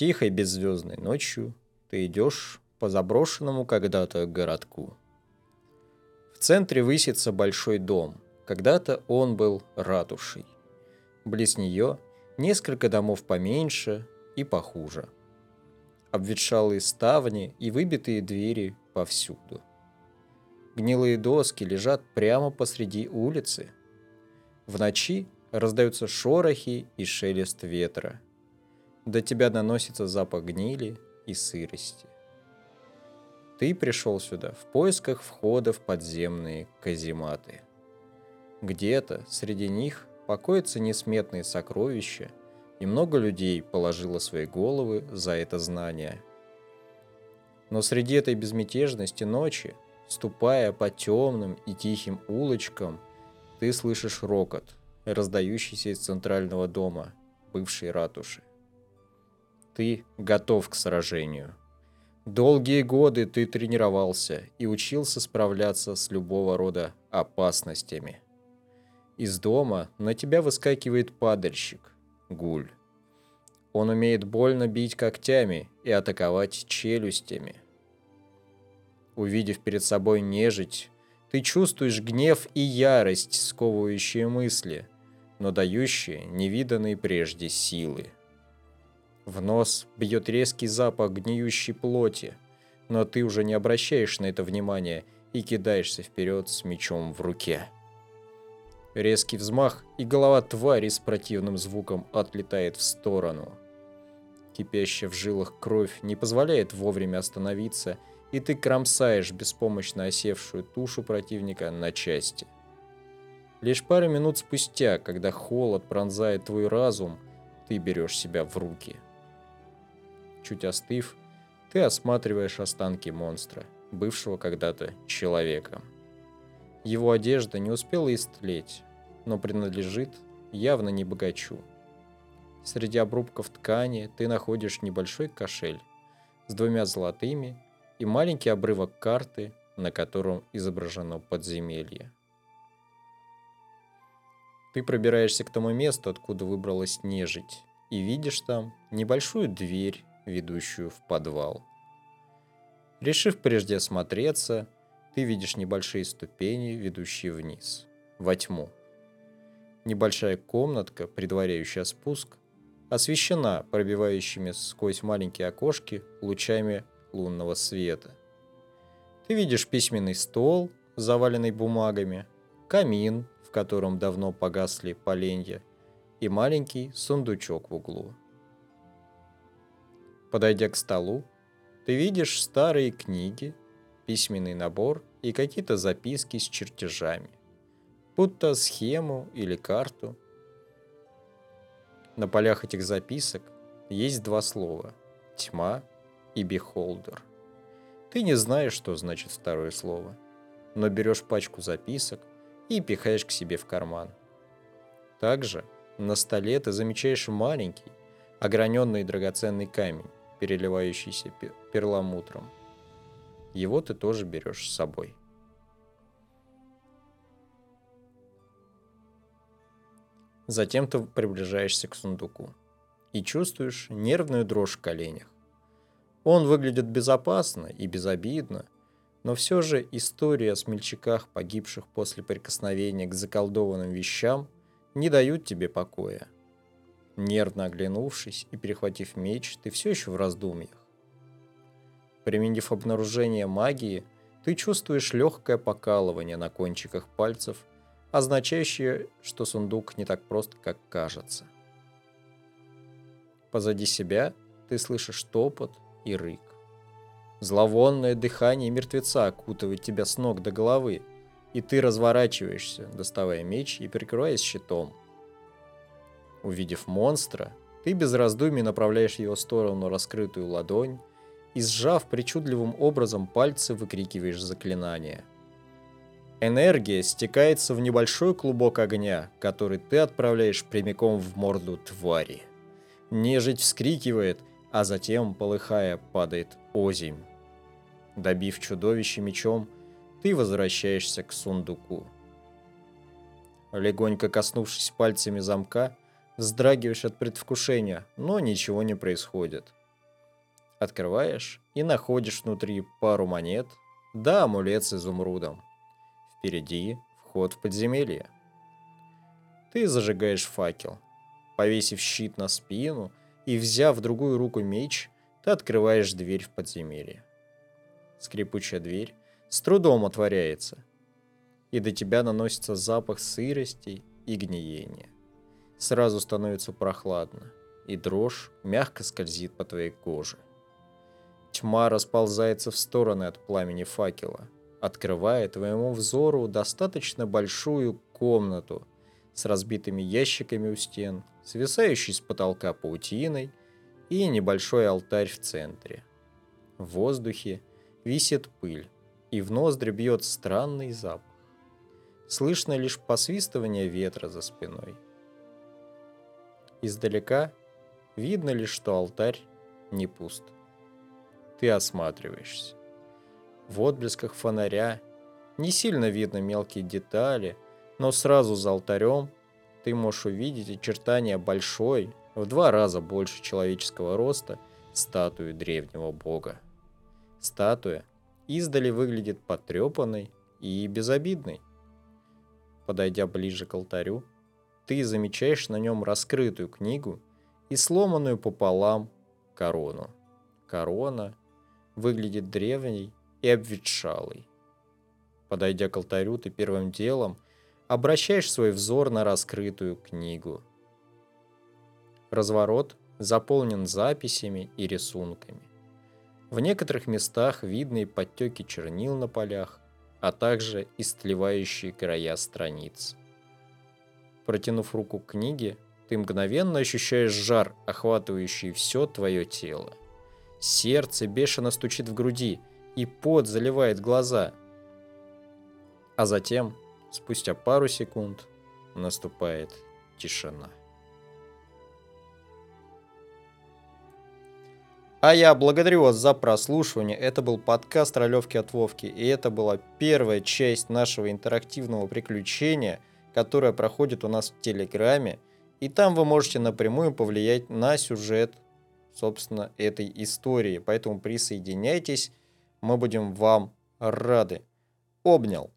Тихой беззвездной ночью ты идешь по заброшенному когда-то городку. В центре высится большой дом. Когда-то он был ратушей. Близ нее несколько домов поменьше и похуже. Обветшалые ставни и выбитые двери повсюду. Гнилые доски лежат прямо посреди улицы. В ночи раздаются шорохи и шелест ветра. До тебя доносится запах гнили и сырости. Ты пришел сюда в поисках входа в подземные казематы. Где-то среди них покоятся несметные сокровища, и много людей положило свои головы за это знание. Но среди этой безмятежности ночи, ступая по темным и тихим улочкам, ты слышишь рокот, раздающийся из центрального дома, бывшей ратуши. Ты готов к сражению. Долгие годы ты тренировался и учился справляться с любого рода опасностями. Из дома на тебя выскакивает падальщик, гуль. Он умеет больно бить когтями и атаковать челюстями. Увидев перед собой нежить, ты чувствуешь гнев и ярость, сковывающие мысли, но дающие невиданные прежде силы. В нос бьет резкий запах гниющей плоти, но ты уже не обращаешь на это внимания и кидаешься вперед с мечом в руке. Резкий взмах, и голова твари с противным звуком отлетает в сторону. Кипящая в жилах кровь не позволяет вовремя остановиться, и ты кромсаешь беспомощно осевшую тушу противника на части. Лишь пару минут спустя, когда холод пронзает твой разум, ты берешь себя в руки – Чуть остыв, ты осматриваешь останки монстра, бывшего когда-то человеком. Его одежда не успела истлеть, но принадлежит явно не богачу. Среди обрубков ткани ты находишь небольшой кошель с двумя золотыми и маленький обрывок карты, на котором изображено подземелье. Ты пробираешься к тому месту, откуда выбралась нежить, и видишь там небольшую дверь ведущую в подвал. Решив прежде осмотреться, ты видишь небольшие ступени, ведущие вниз, во тьму. Небольшая комнатка, предваряющая спуск, освещена пробивающими сквозь маленькие окошки лучами лунного света. Ты видишь письменный стол, заваленный бумагами, камин, в котором давно погасли поленья, и маленький сундучок в углу. Подойдя к столу, ты видишь старые книги, письменный набор и какие-то записки с чертежами, будто схему или карту. На полях этих записок есть два слова – тьма и бихолдер. Ты не знаешь, что значит второе слово, но берешь пачку записок и пихаешь к себе в карман. Также на столе ты замечаешь маленький, ограненный драгоценный камень, переливающийся перламутром. Его ты тоже берешь с собой. Затем ты приближаешься к сундуку и чувствуешь нервную дрожь в коленях. Он выглядит безопасно и безобидно, но все же история о смельчаках, погибших после прикосновения к заколдованным вещам, не дают тебе покоя – Нервно оглянувшись и перехватив меч, ты все еще в раздумьях. Применив обнаружение магии, ты чувствуешь легкое покалывание на кончиках пальцев, означающее, что сундук не так прост, как кажется. Позади себя ты слышишь топот и рык. Зловонное дыхание мертвеца окутывает тебя с ног до головы, и ты разворачиваешься, доставая меч и прикрываясь щитом. Увидев монстра, ты без раздумий направляешь его сторону раскрытую ладонь и, сжав причудливым образом пальцы, выкрикиваешь заклинание. Энергия стекается в небольшой клубок огня, который ты отправляешь прямиком в морду твари. Нежить вскрикивает, а затем, полыхая, падает озимь. Добив чудовище мечом, ты возвращаешься к сундуку. Легонько коснувшись пальцами замка, Вздрагиваешь от предвкушения, но ничего не происходит. Открываешь и находишь внутри пару монет, да амулет с изумрудом. Впереди вход в подземелье. Ты зажигаешь факел. Повесив щит на спину и взяв в другую руку меч, ты открываешь дверь в подземелье. Скрипучая дверь с трудом отворяется, и до тебя наносится запах сырости и гниения. Сразу становится прохладно, и дрожь мягко скользит по твоей коже. Тьма расползается в стороны от пламени факела, открывая твоему взору достаточно большую комнату с разбитыми ящиками у стен, свисающей с потолка паутиной и небольшой алтарь в центре. В воздухе висит пыль, и в ноздри бьет странный запах. Слышно лишь посвистывание ветра за спиной. Издалека видно лишь, что алтарь не пуст. Ты осматриваешься. В отблесках фонаря не сильно видно мелкие детали, но сразу за алтарем ты можешь увидеть очертания большой, в два раза больше человеческого роста, статуи древнего бога. Статуя издали выглядит потрепанной и безобидной. Подойдя ближе к алтарю, ты замечаешь на нем раскрытую книгу и сломанную пополам корону. Корона выглядит древней и обветшалой. Подойдя к алтарю, ты первым делом обращаешь свой взор на раскрытую книгу. Разворот заполнен записями и рисунками. В некоторых местах видны подтеки чернил на полях, а также истлевающие края страниц. Протянув руку к книге, ты мгновенно ощущаешь жар, охватывающий все твое тело. Сердце бешено стучит в груди, и пот заливает глаза. А затем, спустя пару секунд, наступает тишина. А я благодарю вас за прослушивание. Это был подкаст Ролевки от Вовки. И это была первая часть нашего интерактивного приключения, которое проходит у нас в Телеграме. И там вы можете напрямую повлиять на сюжет собственно, этой истории. Поэтому присоединяйтесь, мы будем вам рады. Обнял.